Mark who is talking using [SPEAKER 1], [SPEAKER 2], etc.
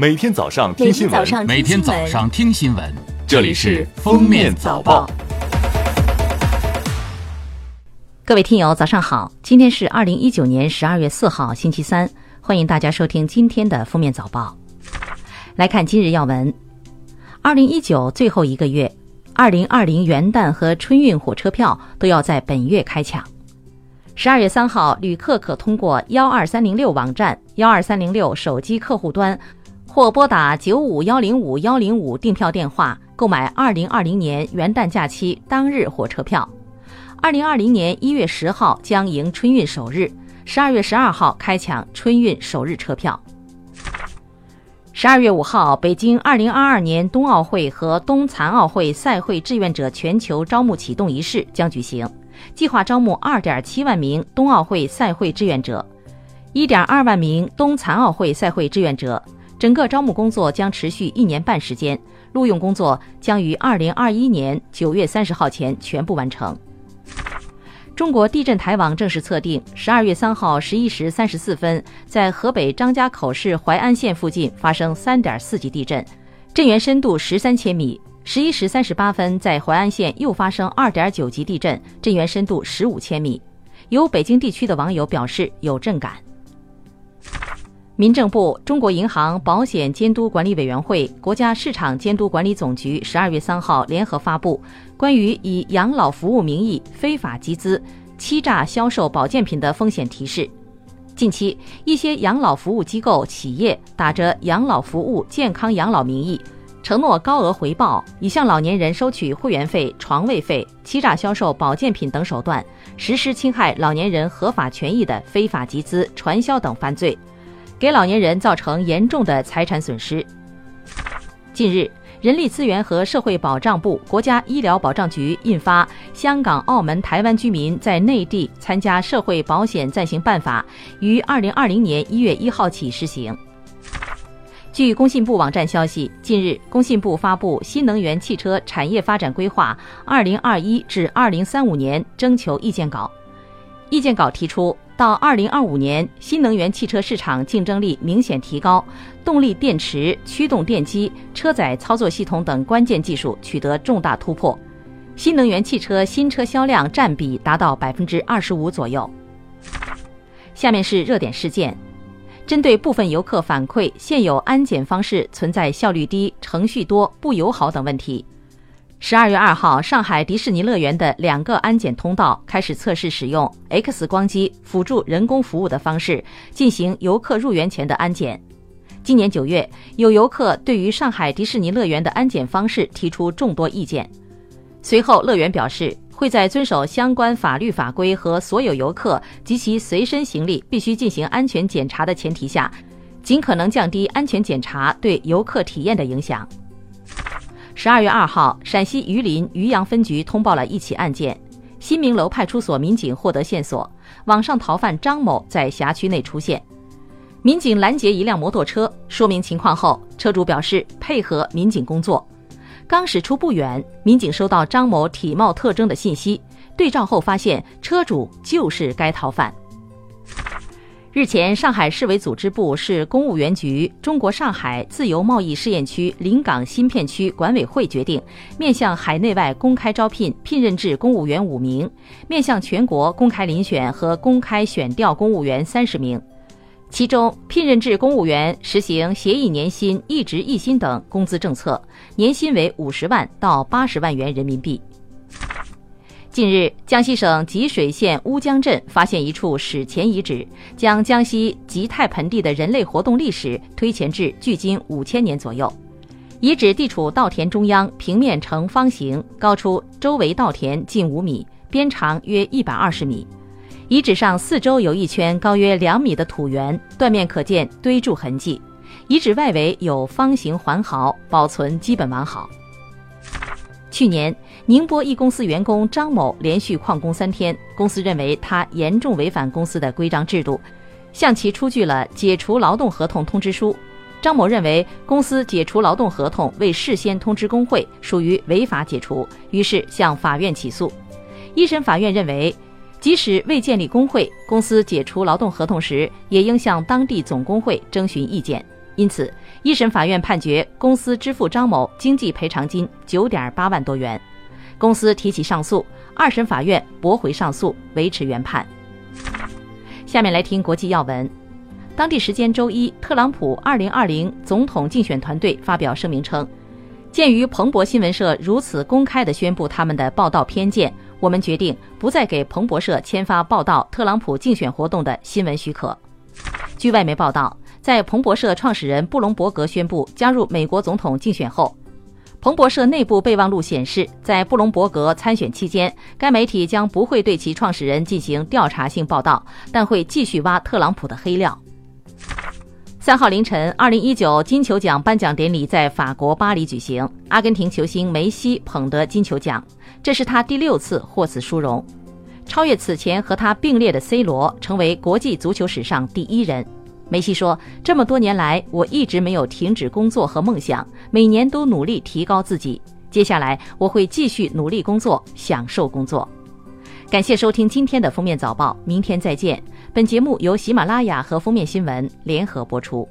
[SPEAKER 1] 每天早上听新闻，
[SPEAKER 2] 每天早上听新闻，
[SPEAKER 1] 这里是《封面早报》。
[SPEAKER 3] 各位听友，早上好！今天是二零一九年十二月四号，星期三，欢迎大家收听今天的《封面早报》。来看今日要闻：二零一九最后一个月，二零二零元旦和春运火车票都要在本月开抢。十二月三号，旅客可通过幺二三零六网站、幺二三零六手机客户端或拨打九五幺零五幺零五订票电话购买二零二零年元旦假期当日火车票。二零二零年一月十号将迎春运首日，十二月十二号开抢春运首日车票。十二月五号，北京二零二二年冬奥会和冬残奥会赛会志愿者全球招募启动仪式将举行。计划招募2.7万名冬奥会赛会志愿者，1.2万名冬残奥会赛会志愿者。整个招募工作将持续一年半时间，录用工作将于2021年9月30号前全部完成。中国地震台网正式测定，12月3号11时34分，在河北张家口市淮安县附近发生3.4级地震，震源深度13千米。十一时三十八分，在淮安县又发生二点九级地震，震源深度十五千米。有北京地区的网友表示有震感。民政部、中国银行保险监督管理委员会、国家市场监督管理总局十二月三号联合发布关于以养老服务名义非法集资、欺诈销售保健品的风险提示。近期，一些养老服务机构、企业打着养老服务、健康养老名义。承诺高额回报，以向老年人收取会员费、床位费，欺诈销售保健品等手段，实施侵害老年人合法权益的非法集资、传销等犯罪，给老年人造成严重的财产损失。近日，人力资源和社会保障部、国家医疗保障局印发《香港、澳门、台湾居民在内地参加社会保险暂行办法》，于二零二零年一月一号起施行。据工信部网站消息，近日，工信部发布《新能源汽车产业发展规划（二零二一至二零三五年）》征求意见稿。意见稿提出，到二零二五年，新能源汽车市场竞争力明显提高，动力电池、驱动电机、车载操作系统等关键技术取得重大突破，新能源汽车新车销量占比达到百分之二十五左右。下面是热点事件。针对部分游客反馈现有安检方式存在效率低、程序多、不友好等问题，十二月二号，上海迪士尼乐园的两个安检通道开始测试使用 X 光机辅助人工服务的方式进行游客入园前的安检。今年九月，有游客对于上海迪士尼乐园的安检方式提出众多意见，随后乐园表示。会在遵守相关法律法规和所有游客及其随身行李必须进行安全检查的前提下，尽可能降低安全检查对游客体验的影响。十二月二号，陕西榆林榆阳分局通报了一起案件，新明楼派出所民警获得线索，网上逃犯张某在辖区内出现，民警拦截一辆摩托车，说明情况后，车主表示配合民警工作。刚驶出不远，民警收到张某体貌特征的信息，对照后发现车主就是该逃犯。日前，上海市委组织部、市公务员局、中国上海自由贸易试验区临港新片区管委会决定，面向海内外公开招聘聘任制公务员五名，面向全国公开遴选和公开选调公务员三十名。其中，聘任制公务员实行协议年薪、一职一薪等工资政策，年薪为五十万到八十万元人民币。近日，江西省吉水县乌江镇发现一处史前遗址，将江西吉泰盆地的人类活动历史推前至距今五千年左右。遗址地处稻田中央，平面呈方形，高出周围稻田近五米，边长约一百二十米。遗址上四周有一圈高约两米的土原，断面可见堆筑痕迹。遗址外围有方形环壕，保存基本完好。去年，宁波一公司员工张某连续旷工三天，公司认为他严重违反公司的规章制度，向其出具了解除劳动合同通知书。张某认为公司解除劳动合同未事先通知工会，属于违法解除，于是向法院起诉。一审法院认为。即使未建立工会，公司解除劳动合同时也应向当地总工会征询意见。因此，一审法院判决公司支付张某经济赔偿金九点八万多元，公司提起上诉，二审法院驳回上诉，维持原判。下面来听国际要闻。当地时间周一，特朗普2020总统竞选团队发表声明称，鉴于彭博新闻社如此公开地宣布他们的报道偏见，我们决定不再给彭博社签发报道特朗普竞选活动的新闻许可。据外媒报道。在彭博社创始人布隆伯格宣布加入美国总统竞选后，彭博社内部备忘录显示，在布隆伯格参选期间，该媒体将不会对其创始人进行调查性报道，但会继续挖特朗普的黑料。三号凌晨，二零一九金球奖颁奖典礼在法国巴黎举行，阿根廷球星梅西捧得金球奖，这是他第六次获此殊荣，超越此前和他并列的 C 罗，成为国际足球史上第一人。梅西说：“这么多年来，我一直没有停止工作和梦想，每年都努力提高自己。接下来，我会继续努力工作，享受工作。”感谢收听今天的封面早报，明天再见。本节目由喜马拉雅和封面新闻联合播出。